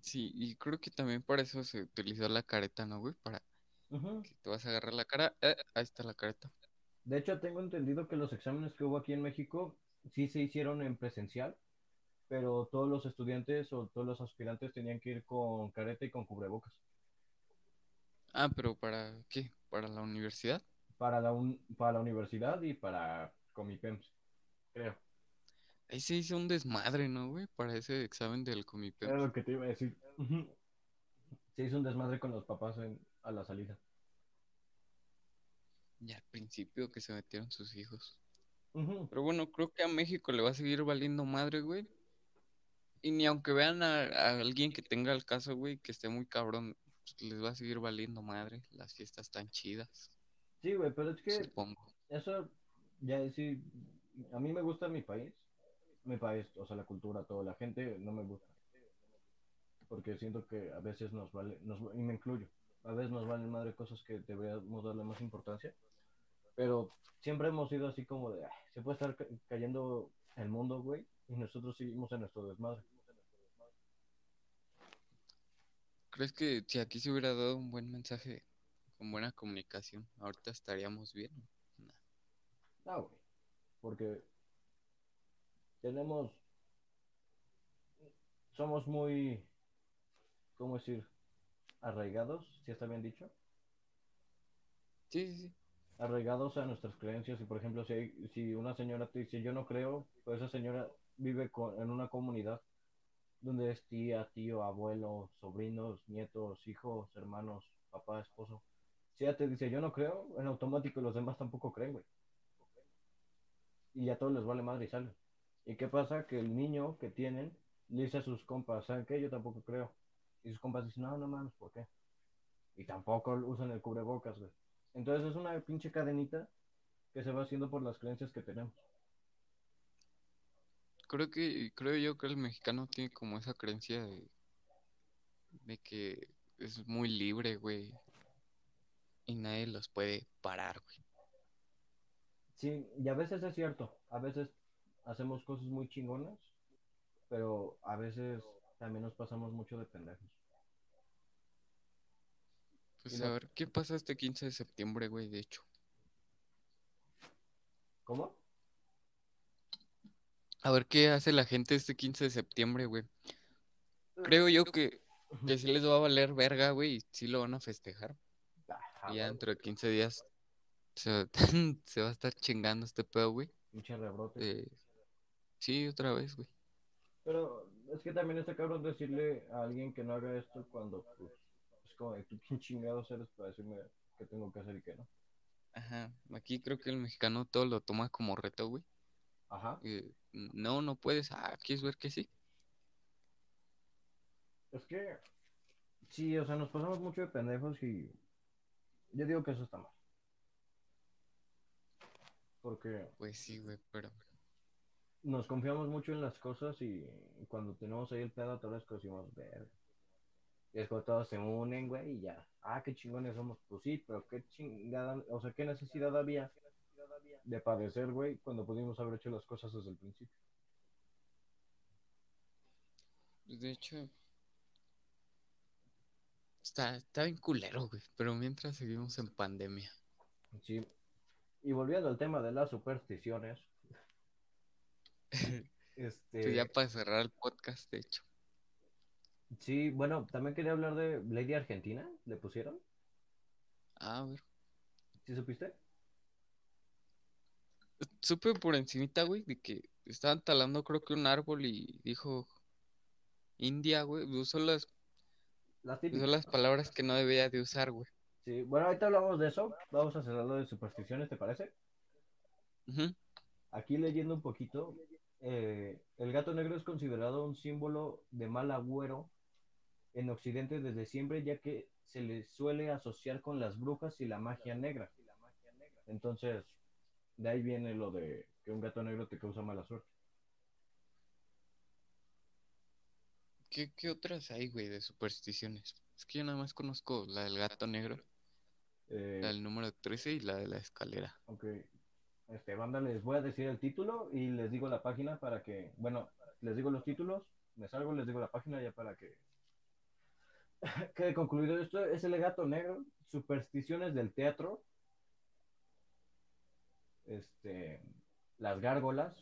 S1: Sí, y creo que también para eso se utilizó la careta, ¿no, güey? Para que te vas a agarrar la cara. Eh, ahí está la careta.
S2: De hecho, tengo entendido que los exámenes que hubo aquí en México sí se hicieron en presencial, pero todos los estudiantes o todos los aspirantes tenían que ir con careta y con cubrebocas.
S1: Ah, pero ¿para qué? ¿Para la universidad?
S2: Para la, un- para la universidad y para Comipems, creo.
S1: Ahí se hizo un desmadre, ¿no, güey? Para ese examen del
S2: Era
S1: Comipem.
S2: lo que te iba a decir. Se hizo un desmadre con los papás en- a la salida.
S1: Y al principio que se metieron sus hijos. Pero bueno, creo que a México le va a seguir valiendo madre, güey. Y ni aunque vean a, a alguien que tenga el caso, güey, que esté muy cabrón, pues, les va a seguir valiendo madre. Las fiestas tan chidas,
S2: Sí, güey, pero es que
S1: supongo.
S2: eso, ya decir, a mí me gusta mi país, mi país, o sea, la cultura, todo, la gente no me gusta. Porque siento que a veces nos vale, nos, y me incluyo, a veces nos valen madre cosas que deberíamos darle más importancia. Pero siempre hemos sido así como de, "Ay, se puede estar ca- cayendo el mundo, güey, y nosotros seguimos en nuestro desmadre.
S1: ¿Crees que si aquí se hubiera dado un buen mensaje con buena comunicación, ahorita estaríamos bien? Nah.
S2: No, güey, porque tenemos, somos muy, ¿cómo decir? Arraigados, si está bien dicho.
S1: Sí, sí, sí.
S2: arraigados a nuestras creencias y por ejemplo si, hay- si una señora te dice yo no creo, pues esa señora vive con- en una comunidad donde es tía, tío, abuelo, sobrinos, nietos, hijos, hermanos, papá, esposo. Si ella te dice yo no creo, en automático los demás tampoco creen, güey. Y ya a todos les vale madre y salen. ¿Y qué pasa? Que el niño que tienen le dice a sus compas, ¿saben qué? Yo tampoco creo. Y sus compas dicen, no, no mames, ¿por qué? Y tampoco usan el cubrebocas, güey. Entonces es una pinche cadenita que se va haciendo por las creencias que tenemos.
S1: Creo que, creo yo que el mexicano tiene como esa creencia de, de que es muy libre, güey. Y nadie los puede parar, güey.
S2: Sí, y a veces es cierto, a veces hacemos cosas muy chingonas, pero a veces también nos pasamos mucho de pendejos.
S1: Pues a ver, ¿qué pasa este 15 de septiembre, güey? De hecho.
S2: ¿Cómo?
S1: A ver, ¿qué hace la gente este 15 de septiembre, güey? Creo yo que, que sí les va a valer verga, güey, y sí lo van a festejar. y ya dentro de 15 días se, [LAUGHS] se va a estar chingando este pedo, güey.
S2: Pinche rebrote.
S1: Eh, sí, otra vez, güey.
S2: Pero es que también está cabrón decirle a alguien que no haga esto cuando, pues, es como de tú quién chingados eres para decirme qué tengo que hacer y qué no.
S1: Ajá. Aquí creo que el mexicano todo lo toma como reto, güey.
S2: Ajá.
S1: Eh, no, no puedes. Ah, ¿quieres ver que sí?
S2: Es que, sí, o sea, nos pasamos mucho de pendejos y yo digo que eso está mal. Porque
S1: Pues sí, güey, pero...
S2: nos confiamos mucho en las cosas y cuando tenemos ahí el pedo, todas las cosas decimos, ver. Y es cuando todos se unen, güey, y ya. Ah, qué chingones somos. Pues sí, pero qué chingada, o sea, qué necesidad había de padecer, güey, cuando pudimos haber hecho las cosas desde el principio.
S1: pues, De hecho... Está, está bien culero, güey. Pero mientras seguimos en pandemia.
S2: Sí. Y volviendo al tema de las supersticiones. [LAUGHS] este.
S1: Ya para cerrar el podcast, de hecho.
S2: Sí, bueno, también quería hablar de Lady Argentina. ¿Le pusieron?
S1: Ah, a ver.
S2: ¿Sí supiste?
S1: Supe por encimita, güey, de que estaban talando creo que un árbol y dijo India, güey. Usó las,
S2: Las
S1: usó las palabras que no debía de usar, güey.
S2: Sí, bueno, ahorita hablamos de eso. Vamos a cerrarlo de supersticiones, ¿te parece? Aquí leyendo un poquito, eh, el gato negro es considerado un símbolo de mal agüero en Occidente desde siempre, ya que se le suele asociar con las brujas y la magia negra. Entonces, de ahí viene lo de que un gato negro te causa mala suerte.
S1: ¿Qué, qué otras hay, güey, de supersticiones? Es que yo nada más conozco la del gato negro,
S2: Eh,
S1: la del número 13 y la de la escalera.
S2: Ok. Este, banda, les voy a decir el título y les digo la página para que, bueno, les digo los títulos, me salgo, les digo la página ya para que [LAUGHS] quede concluido esto. Es el gato negro, supersticiones del teatro, este, las gárgolas.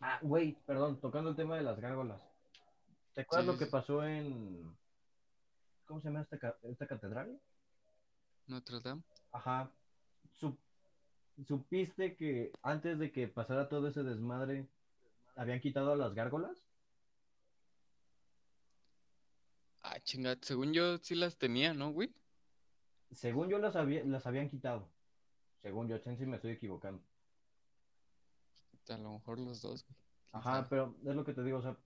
S2: Ah, güey, perdón, tocando el tema de las gárgolas. ¿Te acuerdas
S1: Sí,
S2: lo que pasó en, ¿cómo se llama esta, esta catedral?
S1: Notre Dame.
S2: Ajá. ¿Supiste que antes de que pasara todo ese desmadre, habían quitado a las gárgolas?
S1: Ah, chingada, según yo sí las tenía, ¿no, güey?
S2: Según yo las, había- las habían quitado. Según yo, chance me estoy equivocando.
S1: A lo mejor los dos, güey.
S2: Ajá,
S1: sabe.
S2: pero es lo que te digo, o sea,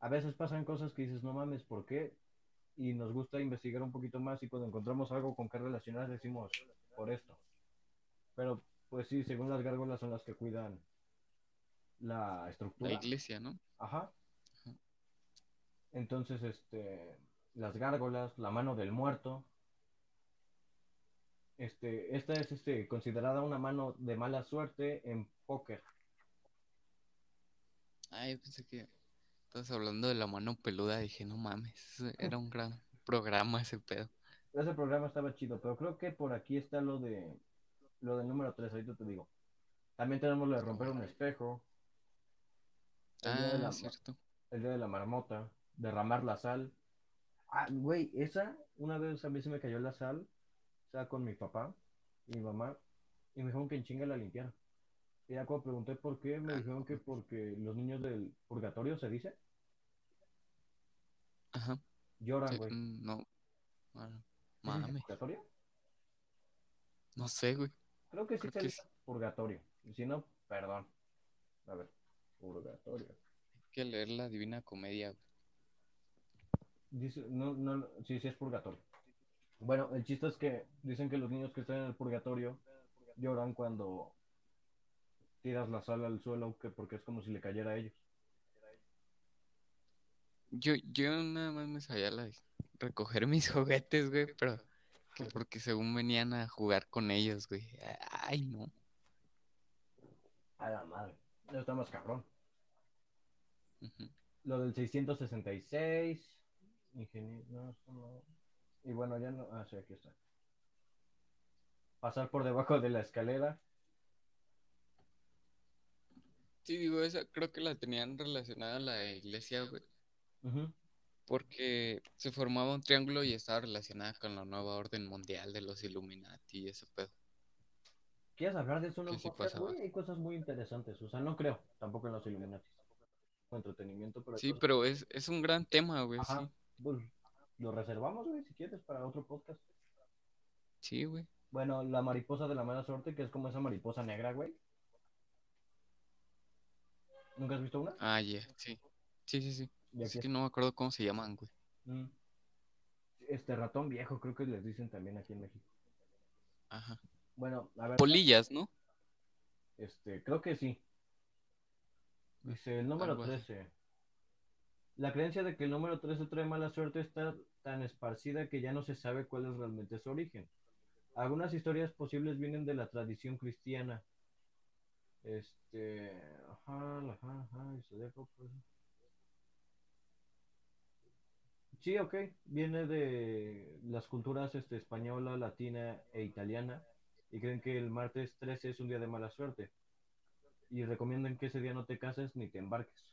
S2: a veces pasan cosas que dices, no mames, ¿por qué? Y nos gusta investigar un poquito más y cuando encontramos algo con qué relacionar decimos, por esto. Pero, pues sí, según las gárgolas son las que cuidan la
S1: La
S2: estructura.
S1: iglesia, ¿no?
S2: Ajá.
S1: Ajá.
S2: Entonces, este, las gárgolas, la mano del muerto. Este, esta es este, considerada una mano de mala suerte en póker.
S1: Ay, pensé que estabas hablando de la mano peluda. Dije, no mames, era un gran programa ese pedo.
S2: Ese programa estaba chido, pero creo que por aquí está lo de lo del número 3, ahorita te digo. También tenemos lo de romper un espejo, el día de
S1: Ah,
S2: la,
S1: cierto.
S2: el día de la marmota, derramar la sal. Ah, güey, esa, una vez a mí se me cayó la sal, o sea, con mi papá y mi mamá, y me dijeron que en chinga la limpiara. Y ya cuando pregunté por qué, me
S1: Ah,
S2: dijeron que porque los niños del purgatorio, se dice,
S1: Ajá.
S2: lloran, güey.
S1: no. Ah,
S2: ¿Sí se dice
S1: mames.
S2: purgatorio?
S1: No sé, güey.
S2: Creo que sí
S1: Creo
S2: se
S1: que
S2: dice
S1: sí.
S2: purgatorio. Si no, perdón. A ver, purgatorio.
S1: Hay que leer la Divina Comedia.
S2: Dice, no, no, sí, sí es purgatorio. Bueno, el chiste es que dicen que los niños que están en el purgatorio lloran cuando tiras la sal al suelo, que porque es como si le cayera a ellos.
S1: Yo, yo nada más me sabía la de recoger mis [LAUGHS] juguetes, güey, pero porque según venían a jugar con ellos, güey. Ay, no.
S2: A la madre. Eso está más cabrón. Lo del 666. Ingeniero. No, no. Y bueno, ya no. Ah, sí, aquí está. Pasar por debajo de la escalera.
S1: Sí, digo, esa creo que la tenían relacionada a la iglesia, güey.
S2: Ujú.
S1: Porque se formaba un triángulo y estaba relacionada con la nueva orden mundial de los Illuminati y ese pedo.
S2: ¿Quieres hablar de eso un
S1: sí?
S2: Hay cosas muy interesantes. O sea, no creo, tampoco en los Illuminati. Entretenimiento, pero
S1: Sí,
S2: cosas-
S1: pero es, es un gran tema, güey,
S2: Ajá,
S1: sí.
S2: pues lo reservamos, güey, si quieres, para otro podcast.
S1: Sí, güey.
S2: Bueno, la mariposa de la mala suerte, que es como esa mariposa negra, güey. ¿Nunca has visto una?
S1: Ah, ya, sí. Sí, sí, sí.
S2: Aquí
S1: que no me acuerdo cómo se llaman, güey.
S2: Mm. Este ratón viejo, creo que les dicen también aquí en México.
S1: Ajá.
S2: Bueno, a ver.
S1: Polillas, ¿no?
S2: Este, creo que sí. Dice el número
S1: Algo así.
S2: 13. La creencia de que el número 13 trae mala suerte está tan esparcida que ya no se sabe cuál es realmente su origen. Algunas historias posibles vienen de la tradición cristiana. Este, ajá, ajá, ajá, y se deja, pues. Sí, ok, viene de las culturas este, española, latina e italiana y creen que el martes 13 es un día de mala suerte y recomiendan que ese día no te cases ni te embarques.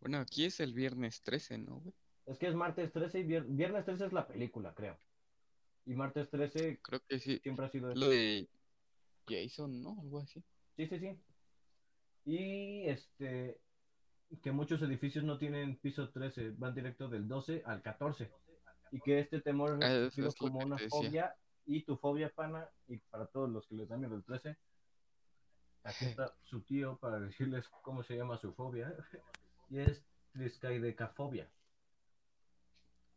S1: Bueno, aquí es el viernes 13, ¿no, güey?
S2: Es que es martes 13 y vier- viernes 13 es la película, creo. Y martes 13
S1: Creo que sí.
S2: siempre ha sido...
S1: Lo de Jason, ¿no? Algo así.
S2: Sí, sí, sí. Y este, que muchos edificios no tienen piso 13, van directo del 12 al 14. Y que este temor es
S1: es
S2: como una fobia y tu fobia pana, y para todos los que les da miedo el 13, aquí está su tío para decirles cómo se llama su fobia. Y es triscaidecafobia.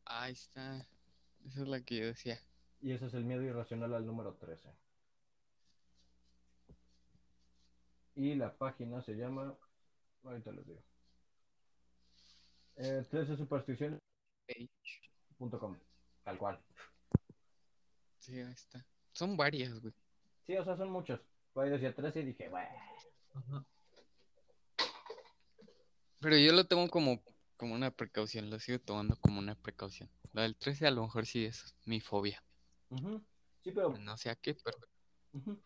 S1: Ahí está. Esa es la que yo decía.
S2: Y ese es el miedo irracional al número 13. Y la página se llama. Ahorita les digo. Eh, 13 supersticiones.com. Tal cual.
S1: Sí, ahí está. Son varias, güey.
S2: Sí, o sea, son muchos. Por ahí decía 13 y dije, bueno.
S1: Pero yo lo tomo como, como una precaución, lo sigo tomando como una precaución. La del 13 a lo mejor sí es mi fobia.
S2: Ujú. Sí, pero.
S1: No sé a qué, pero
S2: ujú.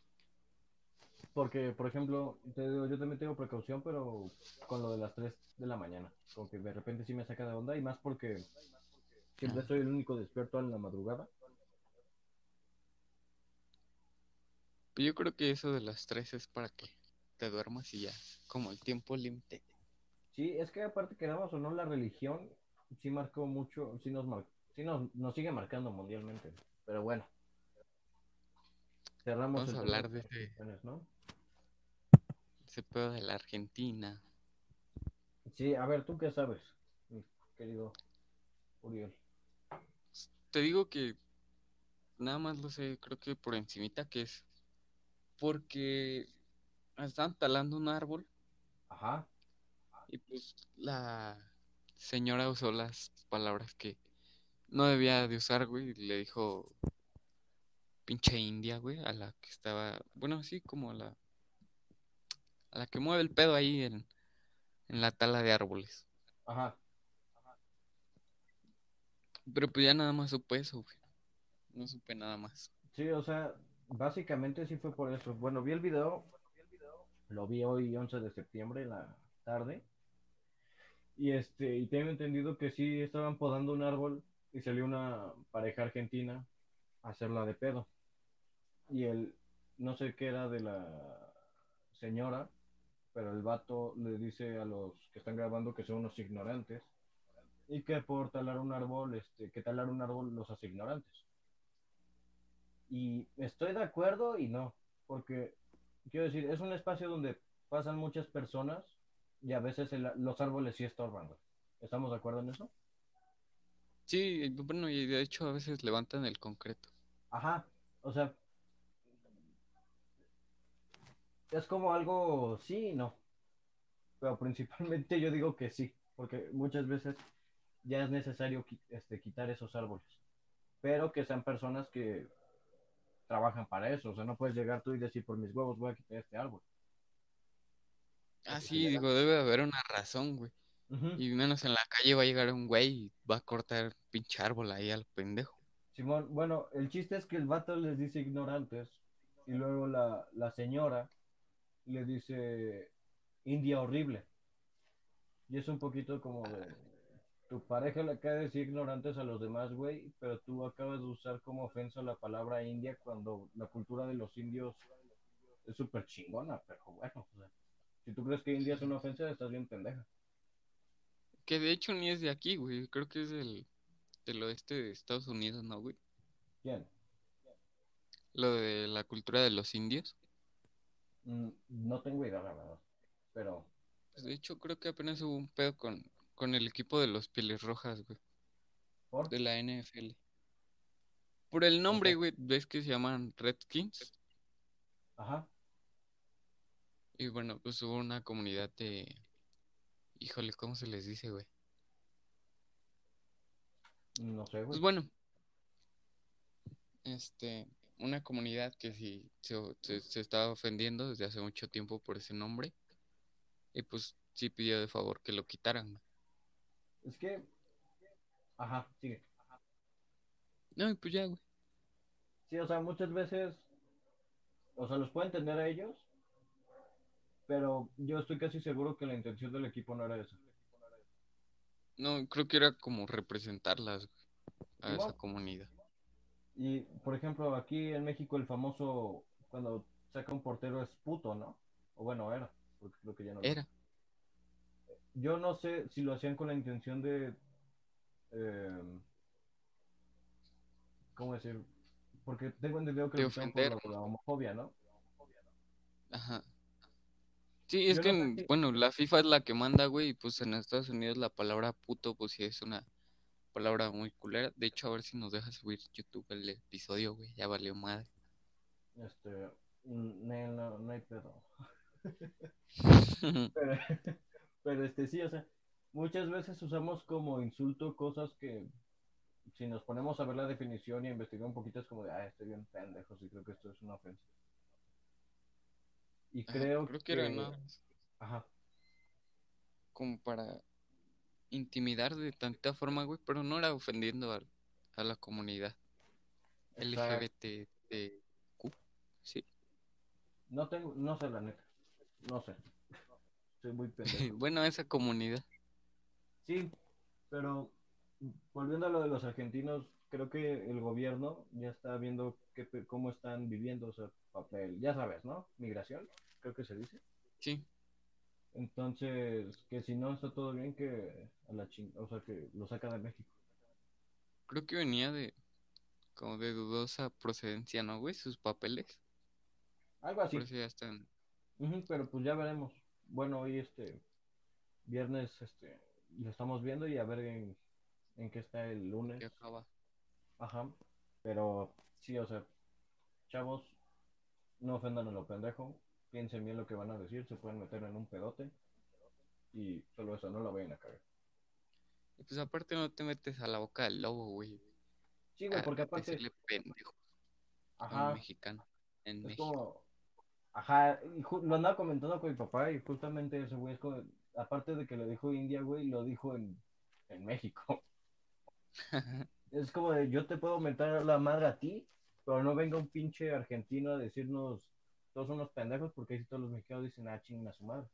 S2: Porque, por ejemplo, te digo, yo también tengo precaución, pero con lo de las 3 de la mañana. Como que de repente sí me saca de onda y más porque siempre soy el único despierto en la madrugada.
S1: yo creo que eso de las 3 es para que te duermas y ya. Como el tiempo límite.
S2: Sí, es que aparte queramos o no, la religión sí marcó mucho, sí nos, mar- sí nos, nos sigue marcando mundialmente. Pero bueno. Cerramos
S1: Vamos a hablar de
S2: ¿no?
S1: Ese pedo de la Argentina.
S2: Sí, a ver, ¿tú qué sabes, mi querido Uriel?
S1: Te digo que nada más lo sé, creo que por encimita que es porque estaban talando un árbol
S2: Ajá,
S1: y pues la señora usó las palabras que no debía de usar, güey, y le dijo pinche india, güey, a la que estaba, bueno, sí, como a la a la que mueve el pedo ahí en, en la tala de árboles.
S2: ajá.
S1: Pero pues ya nada más supe eso, güey. No supe nada más.
S2: Sí, o sea, básicamente sí fue por eso. Bueno, vi el video, lo vi hoy 11 de septiembre en la tarde. Y este, y tengo entendido que sí estaban podando un árbol y salió una pareja argentina a hacerla de pedo. Y el, no sé qué era de la señora, pero el vato le dice a los que están grabando que son unos ignorantes y que por talar un árbol, este, que talar un árbol los hace ignorantes. Y estoy de acuerdo y no, porque quiero decir, es un espacio donde pasan muchas personas y a veces el- los árboles sí estorban. güey. ¿Estamos de acuerdo en eso?
S1: Sí, bueno, y de hecho a veces levantan el concreto.
S2: Ajá, o sea, es como algo sí y no, pero principalmente [LAUGHS] yo digo que sí, porque muchas veces ya es necesario este, quitar esos árboles, pero que sean personas que trabajan para eso, o sea, no puedes llegar tú y decir por mis huevos voy a quitar este árbol.
S1: Ah, sí,
S2: sería
S1: digo, debe haber una razón, güey. Y menos en la calle va a llegar un güey y va a cortar el pinche árbol ahí al pendejo.
S2: Simón, bueno, el chiste es que el vato les dice ignorantes y luego la, la señora le dice India horrible. Y es un poquito como de, tu pareja le acaba de decir ignorantes a los demás, güey, pero tú acabas de usar como ofensa la palabra india cuando la cultura de los indios es súper chingona, pero bueno, o sea, si tú crees que India es una ofensa, estás bien pendeja.
S1: Que de hecho ni es de aquí, güey. Creo que es del, del oeste de Estados Unidos, ¿no, güey?
S2: ¿Quién?
S1: Lo de la cultura de los indios.
S2: Mm, no tengo idea, la verdad, pero...
S1: Pues de hecho creo que apenas hubo un pedo con, con el equipo de los Pieles Rojas, güey.
S2: ¿Por?
S1: De la NFL. Por el nombre, güey, ves que se llaman Redskins.
S2: Ajá.
S1: Y bueno, pues hubo una comunidad de... Híjole, ¿cómo se les dice, güey?
S2: No sé, güey.
S1: Pues bueno, este, una comunidad que sí se, se, se estaba ofendiendo desde hace mucho tiempo por ese nombre. Y pues sí pidió de favor que lo quitaran.
S2: Es que... Ajá, sigue.
S1: No, y pues ya, güey.
S2: Sí, o sea, muchas veces... O sea, los puedo entender a ellos, pero yo estoy casi seguro que la intención del equipo no era esa.
S1: No, creo que era como representarlas, güey, a esa comunidad.
S2: Y, por ejemplo, aquí en México el famoso, cuando saca un portero es puto, ¿no? O bueno, era, porque creo que ya no lo.
S1: Era.
S2: Yo no sé si lo hacían con la intención de... eh, ¿Cómo decir? Porque tengo entendido que
S1: De
S2: lo por
S1: ofender.
S2: de la homofobia, ¿no?
S1: Ajá. Sí, es
S2: Yo
S1: que,
S2: no sé
S1: en-
S2: si-
S1: bueno, la FIFA es la que manda, güey, y pues en Estados Unidos la palabra puto, pues sí es una palabra muy culera. De hecho, a ver si nos deja subir YouTube el episodio, güey, ya valió madre.
S2: Este, mm, no, no, no hay pedo. [LAUGHS] Pero, pero este sí, o sea, muchas veces usamos como insulto cosas que si nos ponemos a ver la definición y investigar un poquito es como de, ah, estoy bien pendejo, sí creo que esto es una ofensa. Y
S1: Ajá,
S2: creo,
S1: creo que era nada
S2: Ajá,
S1: como para intimidar de tanta forma, güey, pero no era ofendiendo a, a la comunidad. LGBTQ, sí.
S2: No tengo, no sé la neta, no sé. Soy muy pendejo. [LAUGHS]
S1: Bueno, esa comunidad.
S2: Sí, pero volviendo a lo de los argentinos, creo que el gobierno ya está viendo qué, cómo están viviendo, o sea, papel, ya sabes, ¿no? Migración, creo que se dice.
S1: Sí,
S2: Entonces, que si no está todo bien, que a la ching... o sea, que lo saca de México.
S1: creo que venía de como de dudosa procedencia, ¿no, güey? Sus papeles.
S2: Algo así.
S1: Por eso ya están.
S2: Pero pues ya veremos. Bueno, hoy este viernes este lo estamos viendo y a ver en, en qué está el lunes.
S1: que acaba.
S2: Ajá. Pero sí, o sea, chavos, no ofendan a lo pendejo. Piensen bien lo que van a decir, se pueden meter en un pedote. Y solo eso, no lo vayan a cagar.
S1: Y pues aparte no te metes a la boca del lobo, güey.
S2: Sí, güey,
S1: A
S2: porque aparte,
S1: decirle pendejo
S2: ajá,
S1: mexicano en
S2: es
S1: México.
S2: como, ajá, y lo andaba comentando con mi papá y justamente ese güey es como, aparte de que lo dijo India, güey, lo dijo en, en México. [LAUGHS] Es como de, yo te puedo mentar la madre a ti, pero no venga un pinche argentino a decirnos, todos son unos pendejos, porque sí todos los mexicanos dicen, ah, chinga su madre.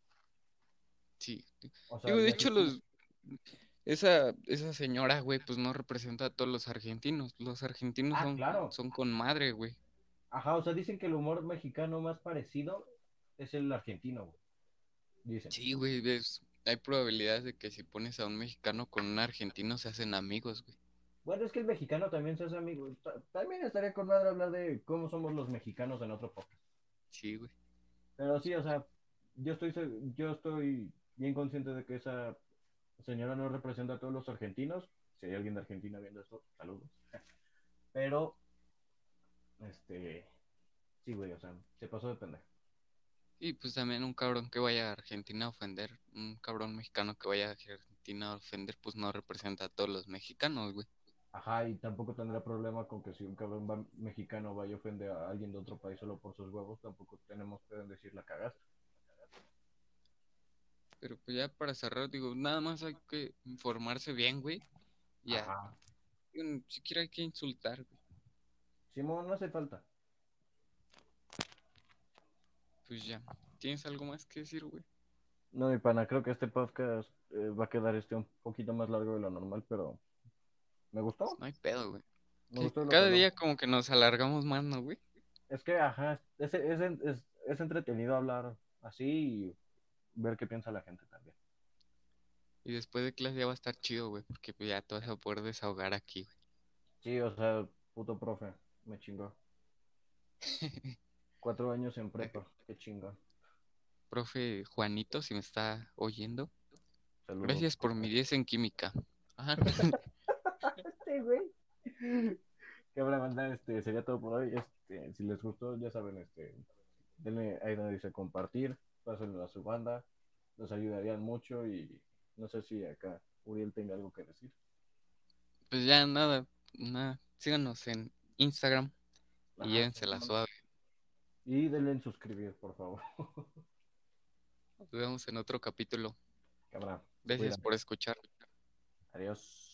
S1: Sí.
S2: O sea,
S1: Digo, de hecho, los. Esa, esa señora, güey, pues no representa a todos los argentinos. Los argentinos
S2: Ah,
S1: son,
S2: claro.
S1: son con madre, güey.
S2: Ajá, o sea, dicen que el humor mexicano más parecido es el argentino, güey. Dicen.
S1: Sí, güey, ves, hay probabilidades de que si pones a un mexicano con un argentino se hacen amigos, güey.
S2: Bueno, es que el mexicano también se hace amigo. Ta- También estaría con madre hablar de cómo somos los mexicanos en otro podcast.
S1: Sí, güey.
S2: Pero sí, o sea, yo estoy, yo estoy bien consciente de que esa señora no representa a todos los argentinos. Si hay alguien de Argentina viendo esto, saludos. [LAUGHS] Pero, este, sí, güey, o sea, se pasó de pendejo.
S1: Y pues también un cabrón que vaya a Argentina a ofender, un cabrón mexicano que vaya a Argentina a ofender, pues no representa a todos los mexicanos, güey.
S2: Ajá, y tampoco tendrá problema con que si un cabrón va- mexicano vaya a ofender a alguien de otro país solo por sus huevos, tampoco tenemos que decir la cagaste.
S1: Pero pues ya para cerrar, digo, nada más hay que informarse bien, güey. Ya,
S2: Ajá.
S1: Ni siquiera hay que insultar, güey.
S2: Simón, no hace falta.
S1: Pues ya. ¿Tienes algo más que decir, güey?
S2: No, mi pana, creo que este podcast eh, va a quedar este un poquito más largo de lo normal, pero me
S1: Pues
S2: gustó.
S1: no hay pedo, güey.
S2: Me gustó
S1: cada día como que nos alargamos más, ¿no, güey?
S2: Es que, ajá, es, es, es, es entretenido hablar así y ver qué piensa la gente también.
S1: Y después de clase ya va a estar chido, güey, porque pues ya te vas a poder desahogar aquí, güey.
S2: Sí, o sea, puto profe, me chingó. [LAUGHS] Cuatro años en prepa, qué chingón.
S1: Profe Juanito, si me está oyendo,
S2: Saludos.
S1: gracias por mi 10 en química. Ajá. [LAUGHS]
S2: Sí, güey. [LAUGHS] Qué buena banda, este, sería todo por hoy. Este, si les gustó, ya saben, este, denle ahí donde dice compartir, pásenlo a su banda, nos ayudarían mucho y no sé si acá Uriel tenga algo que decir.
S1: Pues ya nada, nada. Síganos en Instagram y llévensela suave.
S2: Y denle en suscribir, por favor.
S1: Nos vemos en otro capítulo.
S2: Cabrón.
S1: Gracias
S2: Cuídate.
S1: por escuchar.
S2: Adiós.